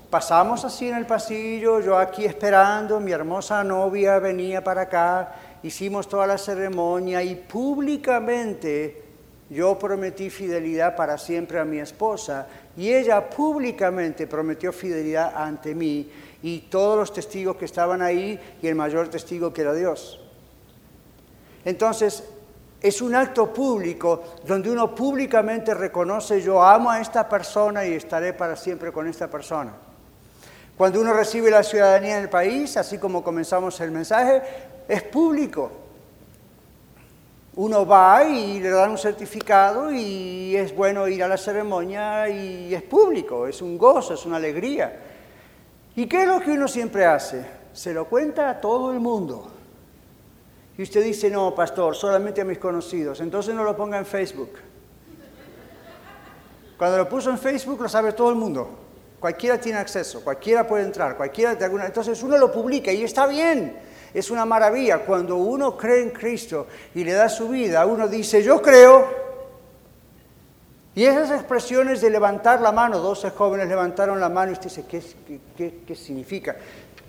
pasamos así en el pasillo, yo aquí esperando, mi hermosa novia venía para acá, hicimos toda la ceremonia y públicamente yo prometí fidelidad para siempre a mi esposa y ella públicamente prometió fidelidad ante mí y todos los testigos que estaban ahí y el mayor testigo que era Dios. Entonces, es un acto público donde uno públicamente reconoce yo amo a esta persona y estaré para siempre con esta persona. Cuando uno recibe la ciudadanía en el país, así como comenzamos el mensaje, es público. Uno va y le dan un certificado y es bueno ir a la ceremonia y es público, es un gozo, es una alegría. ¿Y qué es lo que uno siempre hace? Se lo cuenta a todo el mundo. Y usted dice, no, pastor, solamente a mis conocidos. Entonces no lo ponga en Facebook. Cuando lo puso en Facebook lo sabe todo el mundo. Cualquiera tiene acceso, cualquiera puede entrar, cualquiera de alguna... Entonces uno lo publica y está bien. Es una maravilla. Cuando uno cree en Cristo y le da su vida, uno dice, yo creo. Y esas expresiones de levantar la mano, 12 jóvenes levantaron la mano y usted dice, ¿qué, qué significa?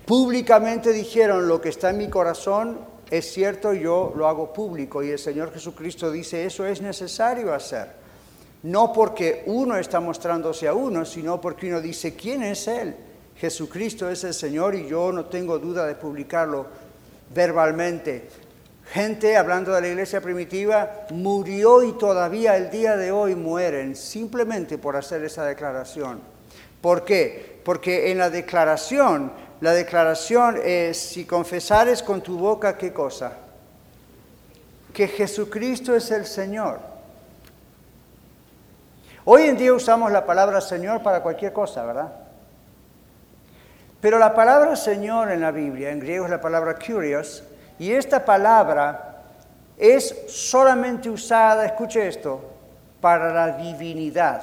Públicamente dijeron, lo que está en mi corazón es cierto, yo lo hago público. Y el Señor Jesucristo dice, eso es necesario hacer. No porque uno está mostrándose a uno, sino porque uno dice, ¿quién es Él? Jesucristo es el Señor y yo no tengo duda de publicarlo verbalmente. Gente, hablando de la iglesia primitiva, murió y todavía el día de hoy mueren simplemente por hacer esa declaración. ¿Por qué? Porque en la declaración, la declaración es, si confesares con tu boca, ¿qué cosa? Que Jesucristo es el Señor. Hoy en día usamos la palabra Señor para cualquier cosa, ¿verdad? Pero la palabra Señor en la Biblia, en griego es la palabra curios, y esta palabra es solamente usada, escuche esto, para la divinidad.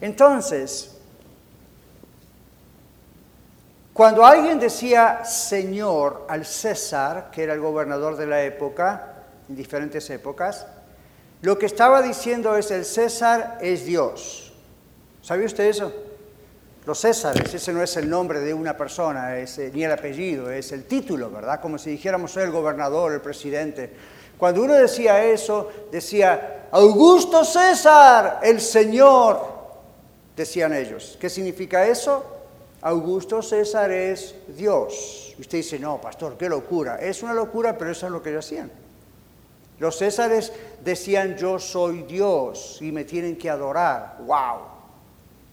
Entonces, cuando alguien decía Señor al César, que era el gobernador de la época, en diferentes épocas, lo que estaba diciendo es el César es Dios. ¿Sabía usted eso? Los Césares, ese no es el nombre de una persona, es, ni el apellido, es el título, ¿verdad? Como si dijéramos soy el gobernador, el presidente. Cuando uno decía eso, decía, Augusto César, el Señor, decían ellos. ¿Qué significa eso? Augusto César es Dios. Usted dice, no, pastor, qué locura. Es una locura, pero eso es lo que ellos hacían. Los Césares decían, yo soy Dios y me tienen que adorar. ¡Wow!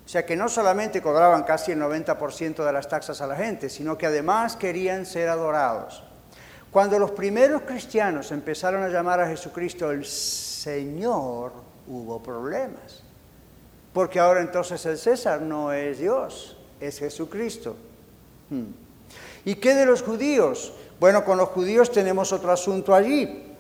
O sea que no solamente cobraban casi el 90% de las taxas a la gente, sino que además querían ser adorados. Cuando los primeros cristianos empezaron a llamar a Jesucristo el Señor, hubo problemas. Porque ahora entonces el César no es Dios, es Jesucristo. Hmm. ¿Y qué de los judíos? Bueno, con los judíos tenemos otro asunto allí.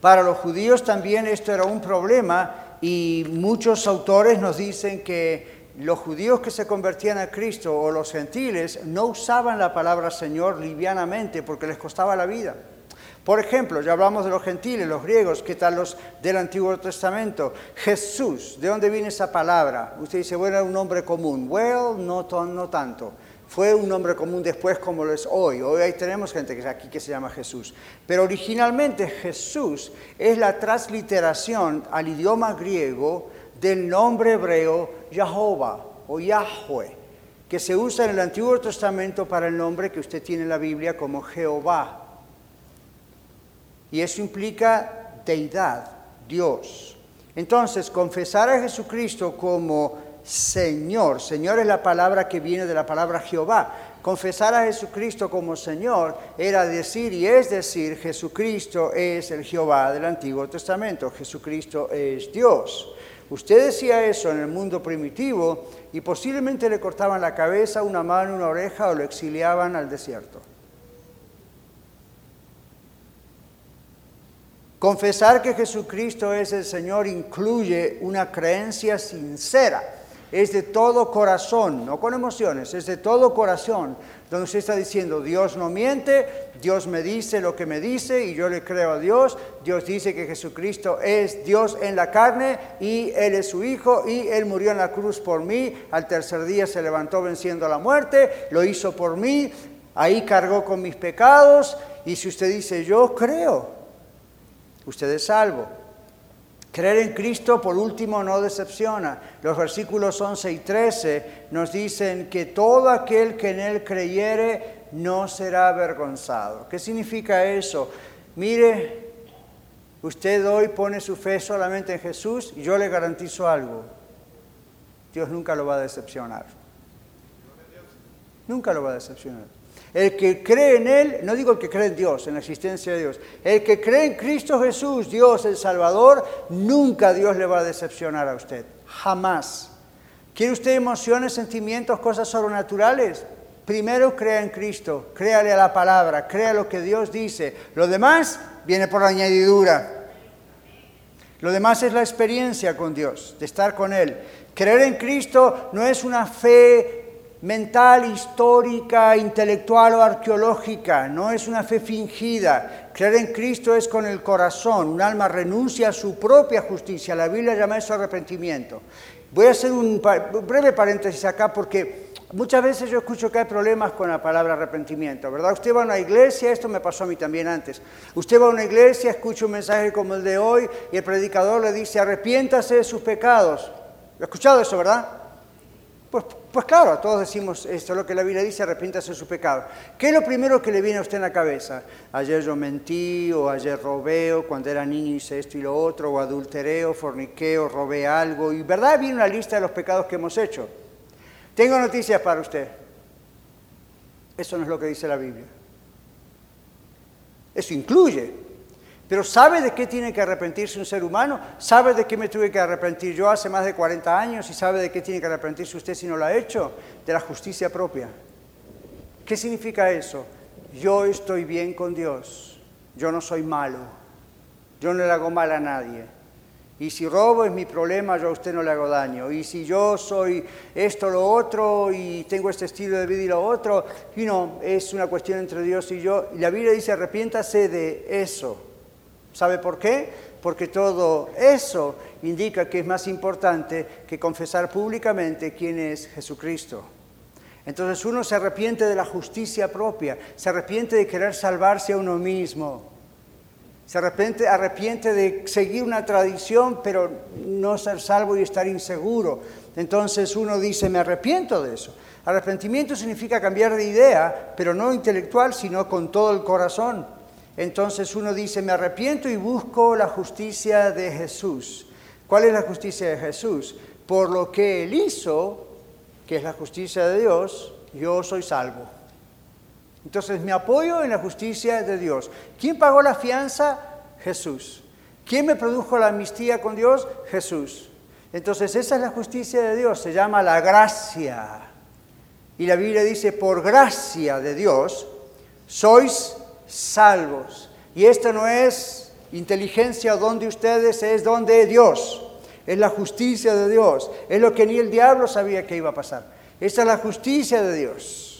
Para los judíos también esto era un problema y muchos autores nos dicen que los judíos que se convertían a Cristo o los gentiles no usaban la palabra Señor livianamente porque les costaba la vida. Por ejemplo, ya hablamos de los gentiles, los griegos, ¿qué tal los del Antiguo Testamento? Jesús, ¿de dónde viene esa palabra? Usted dice, bueno, era un nombre común. Well, no, no tanto. Fue un nombre común después como lo es hoy. Hoy ahí tenemos gente que aquí que se llama Jesús. Pero originalmente Jesús es la transliteración al idioma griego del nombre hebreo Jehová o Yahweh, que se usa en el Antiguo Testamento para el nombre que usted tiene en la Biblia como Jehová. Y eso implica deidad, Dios. Entonces, confesar a Jesucristo como Señor. Señor es la palabra que viene de la palabra Jehová. Confesar a Jesucristo como Señor era decir y es decir, Jesucristo es el Jehová del Antiguo Testamento, Jesucristo es Dios. Usted decía eso en el mundo primitivo y posiblemente le cortaban la cabeza, una mano, una oreja o lo exiliaban al desierto. Confesar que Jesucristo es el Señor incluye una creencia sincera es de todo corazón, no con emociones, es de todo corazón, donde usted está diciendo, Dios no miente, Dios me dice lo que me dice y yo le creo a Dios, Dios dice que Jesucristo es Dios en la carne y Él es su Hijo y Él murió en la cruz por mí, al tercer día se levantó venciendo la muerte, lo hizo por mí, ahí cargó con mis pecados. Y si usted dice, yo creo, usted es salvo. Creer en Cristo, por último, no decepciona. Los versículos 11 y 13 nos dicen que todo aquel que en Él creyere no será avergonzado. ¿Qué significa eso? Mire, usted hoy pone su fe solamente en Jesús y yo le garantizo algo. Dios nunca lo va a decepcionar. Nunca lo va a decepcionar. El que cree en Él, no digo el que cree en Dios, en la existencia de Dios, el que cree en Cristo Jesús, Dios el Salvador, nunca Dios le va a decepcionar a usted, jamás. ¿Quiere usted emociones, sentimientos, cosas sobrenaturales? Primero crea en Cristo, créale a la palabra, crea lo que Dios dice. Lo demás viene por añadidura. Lo demás es la experiencia con Dios, de estar con Él. Creer en Cristo no es una fe mental, histórica, intelectual o arqueológica, no es una fe fingida. Creer en Cristo es con el corazón, un alma renuncia a su propia justicia. La Biblia llama eso arrepentimiento. Voy a hacer un breve paréntesis acá porque muchas veces yo escucho que hay problemas con la palabra arrepentimiento, ¿verdad? Usted va a una iglesia, esto me pasó a mí también antes. Usted va a una iglesia, escucha un mensaje como el de hoy y el predicador le dice, arrepiéntase de sus pecados. ¿Lo ha escuchado eso, verdad? Pues, pues claro, todos decimos esto, lo que la Biblia dice, arrepiéntase de su pecado. ¿Qué es lo primero que le viene a usted en la cabeza? Ayer yo mentí, o ayer robé, o cuando era niño hice esto y lo otro, o adultereo, forniqueo, robé algo. Y verdad viene una lista de los pecados que hemos hecho. Tengo noticias para usted. Eso no es lo que dice la Biblia. Eso incluye pero ¿sabe de qué tiene que arrepentirse un ser humano? ¿Sabe de qué me tuve que arrepentir yo hace más de 40 años? ¿Y sabe de qué tiene que arrepentirse usted si no lo ha hecho? De la justicia propia. ¿Qué significa eso? Yo estoy bien con Dios. Yo no soy malo. Yo no le hago mal a nadie. Y si robo es mi problema, yo a usted no le hago daño. Y si yo soy esto, lo otro, y tengo este estilo de vida y lo otro, y no, es una cuestión entre Dios y yo. Y la Biblia dice, arrepiéntase de eso. ¿Sabe por qué? Porque todo eso indica que es más importante que confesar públicamente quién es Jesucristo. Entonces uno se arrepiente de la justicia propia, se arrepiente de querer salvarse a uno mismo, se arrepiente, arrepiente de seguir una tradición pero no ser salvo y estar inseguro. Entonces uno dice, me arrepiento de eso. Arrepentimiento significa cambiar de idea, pero no intelectual, sino con todo el corazón. Entonces uno dice, me arrepiento y busco la justicia de Jesús. ¿Cuál es la justicia de Jesús? Por lo que Él hizo, que es la justicia de Dios, yo soy salvo. Entonces me apoyo en la justicia de Dios. ¿Quién pagó la fianza? Jesús. ¿Quién me produjo la amnistía con Dios? Jesús. Entonces esa es la justicia de Dios, se llama la gracia. Y la Biblia dice, por gracia de Dios, sois salvos. Y esto no es inteligencia o don de ustedes, es don de Dios. Es la justicia de Dios. Es lo que ni el diablo sabía que iba a pasar. Esta es la justicia de Dios.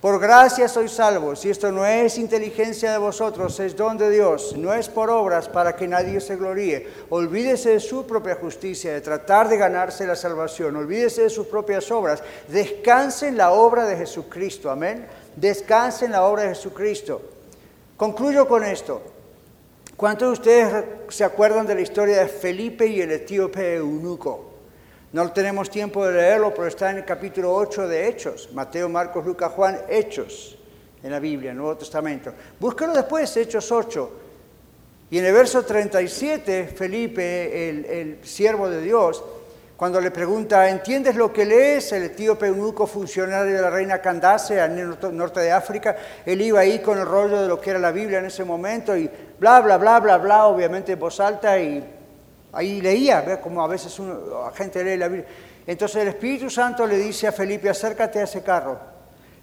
Por gracia sois salvos, y esto no es inteligencia de vosotros, es don de Dios, no es por obras para que nadie se gloríe. Olvídese de su propia justicia, de tratar de ganarse la salvación, olvídese de sus propias obras, descanse en la obra de Jesucristo, amén. Descanse en la obra de Jesucristo. Concluyo con esto. ¿Cuántos de ustedes se acuerdan de la historia de Felipe y el etíope eunuco? No tenemos tiempo de leerlo, pero está en el capítulo 8 de Hechos. Mateo, Marcos, Lucas, Juan, Hechos en la Biblia, Nuevo Testamento. Búsquelo después, Hechos 8. Y en el verso 37, Felipe, el, el siervo de Dios, cuando le pregunta, ¿entiendes lo que lees? El etíope eunuco funcionario de la reina Candace, el norte de África, él iba ahí con el rollo de lo que era la Biblia en ese momento y bla, bla, bla, bla, bla, obviamente en voz alta y ahí leía, ¿ve? como a veces la gente lee la Biblia. Entonces el Espíritu Santo le dice a Felipe, acércate a ese carro.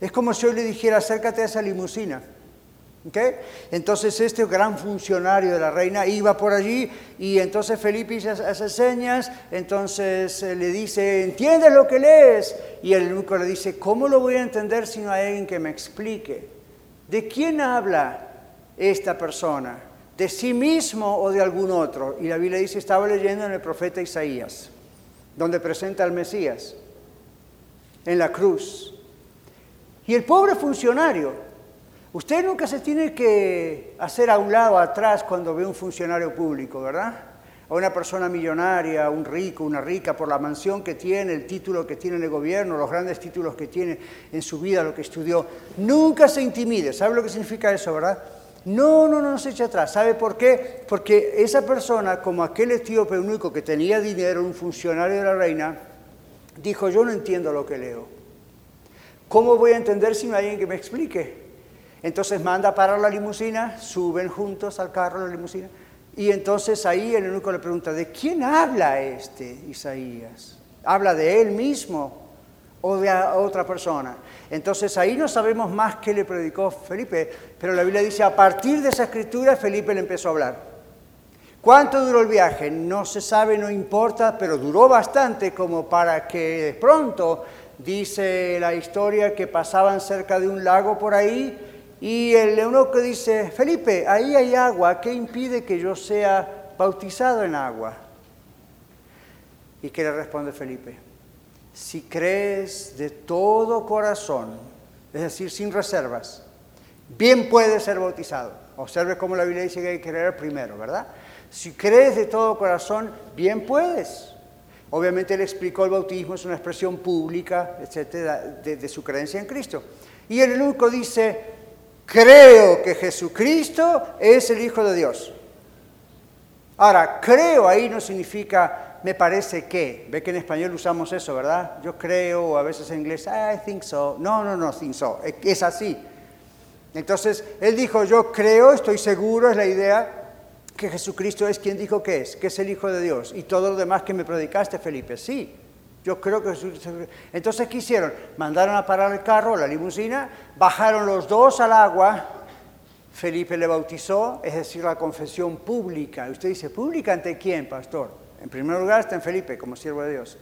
Es como si yo le dijera, acércate a esa limusina. Entonces este gran funcionario de la reina iba por allí y entonces Felipe hace señas, entonces eh, le dice, ¿entiendes lo que lees? Y el eunuco le dice, ¿cómo lo voy a entender si no hay alguien que me explique? ¿De quién habla esta persona? ¿De sí mismo o de algún otro? Y la Biblia dice, estaba leyendo en el profeta Isaías, donde presenta al Mesías, en la cruz. Y el pobre funcionario, Usted nunca se tiene que hacer a un lado, atrás, cuando ve un funcionario público, ¿verdad? A una persona millonaria, un rico, una rica, por la mansión que tiene, el título que tiene en el gobierno, los grandes títulos que tiene en su vida, lo que estudió. Nunca se intimide. ¿Sabe lo que significa eso, verdad? No, no, no se eche atrás. ¿Sabe por qué? Porque esa persona, como aquel etíope único que tenía dinero, un funcionario de la reina, dijo, yo no entiendo lo que leo. ¿Cómo voy a entender si no hay alguien que me explique? Entonces manda a parar la limusina, suben juntos al carro la limusina, y entonces ahí el eunuco le pregunta, ¿de quién habla este Isaías? ¿Habla de él mismo o de otra persona? Entonces ahí no sabemos más qué le predicó Felipe, pero la Biblia dice, a partir de esa escritura Felipe le empezó a hablar. ¿Cuánto duró el viaje? No se sabe, no importa, pero duró bastante como para que de pronto, dice la historia, que pasaban cerca de un lago por ahí y el eunuco dice, Felipe, ahí hay agua, ¿qué impide que yo sea bautizado en agua? ¿Y qué le responde Felipe? Si crees de todo corazón, es decir, sin reservas, bien puedes ser bautizado. Observe cómo la Biblia dice que hay que creer primero, ¿verdad? Si crees de todo corazón, bien puedes. Obviamente le explicó el bautismo, es una expresión pública, etcétera, de, su creencia en Cristo. Y el eunuco dice, creo que Jesucristo es el Hijo de Dios. Ahora, creo ahí no significa me parece que. Ve que en español usamos eso, ¿verdad? Yo creo, o a veces en inglés, I think so. No, no, no, think so. Es así. Entonces, él dijo, yo creo, estoy seguro, es la idea, que Jesucristo es quien dijo que es, que es el Hijo de Dios. Y todo lo demás que me predicaste, Felipe, sí, yo creo que. Entonces, ¿qué hicieron? Mandaron a parar el carro, la limusina, bajaron los dos al agua, Felipe le bautizó, es decir, la confesión pública. Usted dice, ¿pública ante quién, pastor? En primer lugar está en Felipe, como siervo de Dios.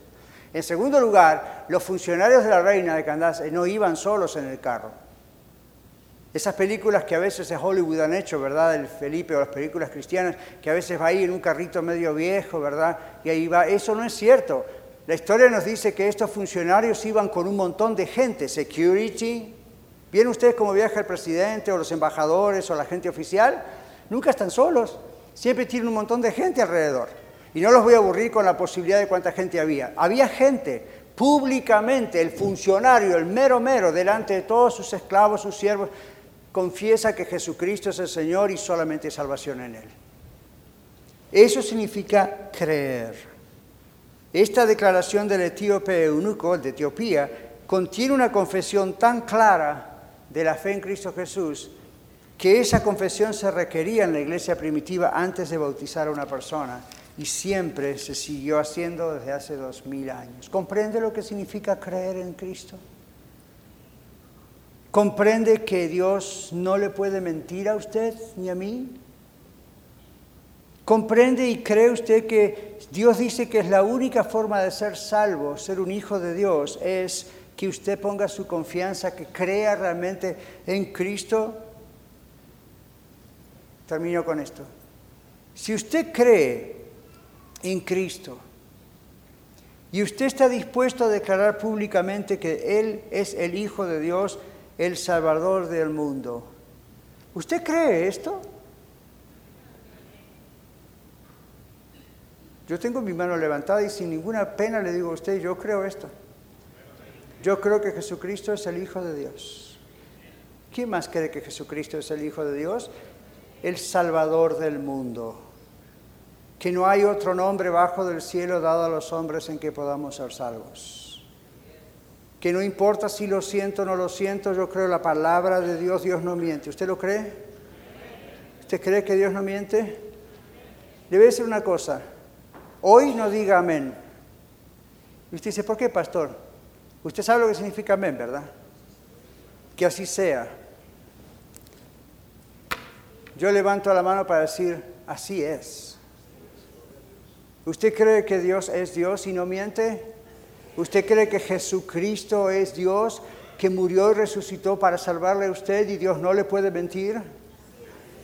En segundo lugar, los funcionarios de la reina de Candace no iban solos en el carro. Esas películas que a veces de Hollywood han hecho, ¿verdad? El Felipe o las películas cristianas, que a veces va ahí en un carrito medio viejo, ¿verdad? Y ahí va. Eso no es cierto. La historia nos dice que estos funcionarios iban con un montón de gente, security. ¿Vieron ustedes cómo viaja el presidente o los embajadores o la gente oficial? Nunca están solos. Siempre tienen un montón de gente alrededor. Y no los voy a aburrir con la posibilidad de cuánta gente había. Había gente públicamente, el funcionario, el mero mero, delante de todos sus esclavos, sus siervos, confiesa que Jesucristo es el Señor y solamente hay salvación en Él. Eso significa creer. Esta declaración del etíope eunuco, de Etiopía, contiene una confesión tan clara de la fe en Cristo Jesús que esa confesión se requería en la iglesia primitiva antes de bautizar a una persona y siempre se siguió haciendo desde hace dos mil años. ¿Comprende lo que significa creer en Cristo? ¿Comprende que Dios no le puede mentir a usted ni a mí? ¿Comprende y cree usted que Dios dice que es la única forma de ser salvo, ser un hijo de Dios, es que usted ponga su confianza, que crea realmente en Cristo? Termino con esto. Si usted cree en Cristo y usted está dispuesto a declarar públicamente que Él es el Hijo de Dios, el Salvador del mundo. ¿Usted cree esto? Yo tengo mi mano levantada y sin ninguna pena le digo a usted, yo creo esto. Yo creo que Jesucristo es el Hijo de Dios. ¿Quién más cree que Jesucristo es el Hijo de Dios? El Salvador del mundo. Que no hay otro nombre bajo del cielo dado a los hombres en que podamos ser salvos que no importa si lo siento o no lo siento, yo creo la palabra de Dios, Dios no miente. ¿Usted lo cree? ¿Usted cree que Dios no miente? Debe decir una cosa, hoy no diga amén. Y usted dice, ¿por qué, pastor? Usted sabe lo que significa amén, ¿verdad? Que así sea. Yo levanto la mano para decir, así es. ¿Usted cree que Dios es Dios y no miente? ¿Usted cree que Jesucristo es Dios que murió y resucitó para salvarle a usted y Dios no le puede mentir?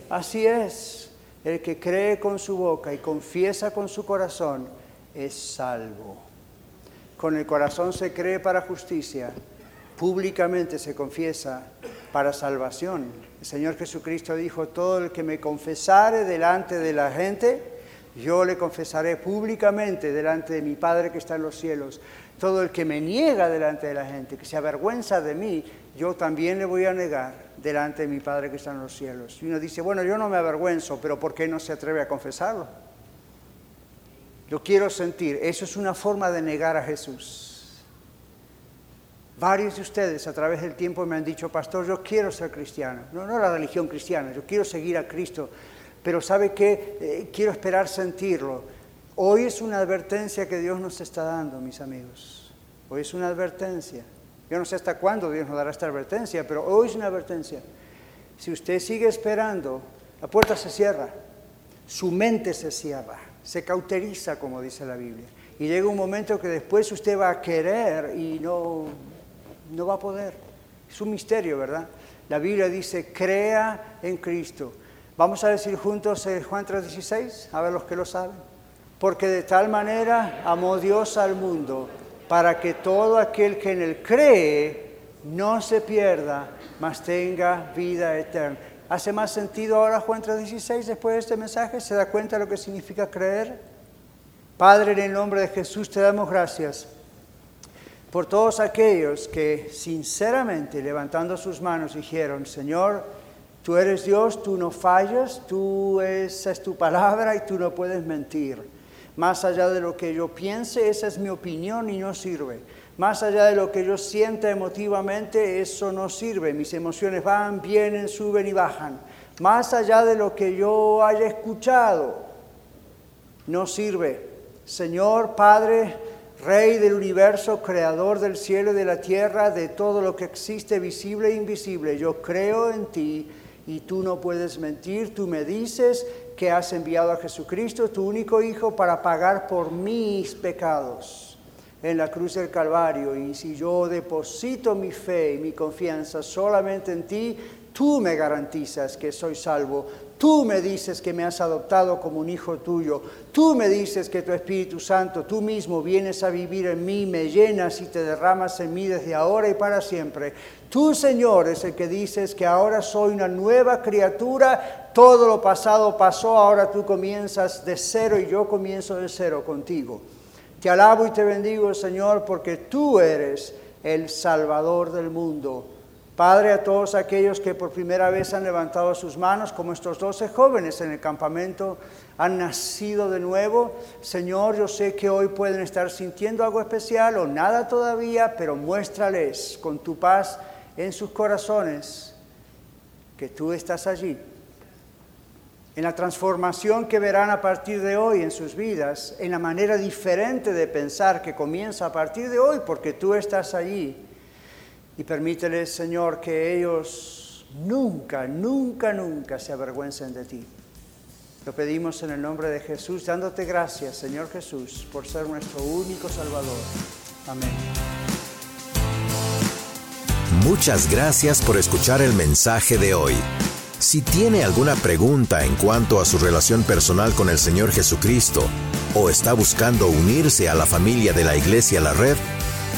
Así es. El que cree con su boca y confiesa con su corazón es salvo. Con el corazón se cree para justicia, públicamente se confiesa para salvación. El Señor Jesucristo dijo, todo el que me confesare delante de la gente, yo le confesaré públicamente delante de mi Padre que está en los cielos. Todo el que me niega delante de la gente, que se avergüenza de mí, yo también le voy a negar delante de mi Padre que está en los cielos. Y uno dice, bueno, yo no me avergüenzo, pero ¿por qué no se atreve a confesarlo? Yo quiero sentir, eso es una forma de negar a Jesús. Varios de ustedes a través del tiempo me han dicho, pastor, yo quiero ser cristiano. No, no la religión cristiana, yo quiero seguir a Cristo. Pero ¿sabe qué? Eh, quiero esperar sentirlo. Hoy es una advertencia que Dios nos está dando, mis amigos. Hoy es una advertencia. Yo no sé hasta cuándo Dios nos dará esta advertencia, pero hoy es una advertencia. Si usted sigue esperando, la puerta se cierra, su mente se cierra, se cauteriza, como dice la Biblia. Y llega un momento que después usted va a querer y no, no va a poder. Es un misterio, ¿verdad? La Biblia dice, crea en Cristo. Vamos a decir juntos eh, Juan 3:16, a ver los que lo saben. Porque de tal manera amó Dios al mundo, para que todo aquel que en él cree no se pierda, mas tenga vida eterna. ¿Hace más sentido ahora Juan 3:16 después de este mensaje? ¿Se da cuenta de lo que significa creer? Padre, en el nombre de Jesús te damos gracias por todos aquellos que sinceramente levantando sus manos dijeron, Señor, tú eres Dios, tú no fallas, tú esa es tu palabra y tú no puedes mentir. Más allá de lo que yo piense, esa es mi opinión y no sirve. Más allá de lo que yo sienta emotivamente, eso no sirve. Mis emociones van, vienen, suben y bajan. Más allá de lo que yo haya escuchado, no sirve. Señor Padre, Rey del universo, creador del cielo y de la tierra, de todo lo que existe visible e invisible, yo creo en ti y tú no puedes mentir. Tú me dices que has enviado a Jesucristo, tu único Hijo, para pagar por mis pecados en la cruz del Calvario. Y si yo deposito mi fe y mi confianza solamente en ti, tú me garantizas que soy salvo, Tú me dices que me has adoptado como un hijo tuyo. Tú me dices que tu Espíritu Santo, tú mismo vienes a vivir en mí, me llenas y te derramas en mí desde ahora y para siempre. Tú, Señor, es el que dices que ahora soy una nueva criatura. Todo lo pasado pasó, ahora tú comienzas de cero y yo comienzo de cero contigo. Te alabo y te bendigo, Señor, porque tú eres el Salvador del mundo Padre, a todos aquellos que por primera vez han levantado sus manos, como estos doce jóvenes en el campamento, han nacido de nuevo. Señor, yo sé que hoy pueden estar sintiendo algo especial o nada todavía, pero muéstrales con tu paz en sus corazones que tú estás allí. En la transformación que verán a partir de hoy en sus vidas, en la manera diferente de pensar que comienza a partir de hoy, porque tú estás allí y permíteles, Señor, que ellos nunca, nunca, nunca se avergüencen de ti. Lo pedimos en el nombre de Jesús, dándote gracias, Señor Jesús, por ser nuestro único Salvador. Amén. Muchas gracias por escuchar el mensaje de hoy. Si tiene alguna pregunta en cuanto a su relación personal con el Señor Jesucristo o está buscando unirse a la familia de la Iglesia La Red,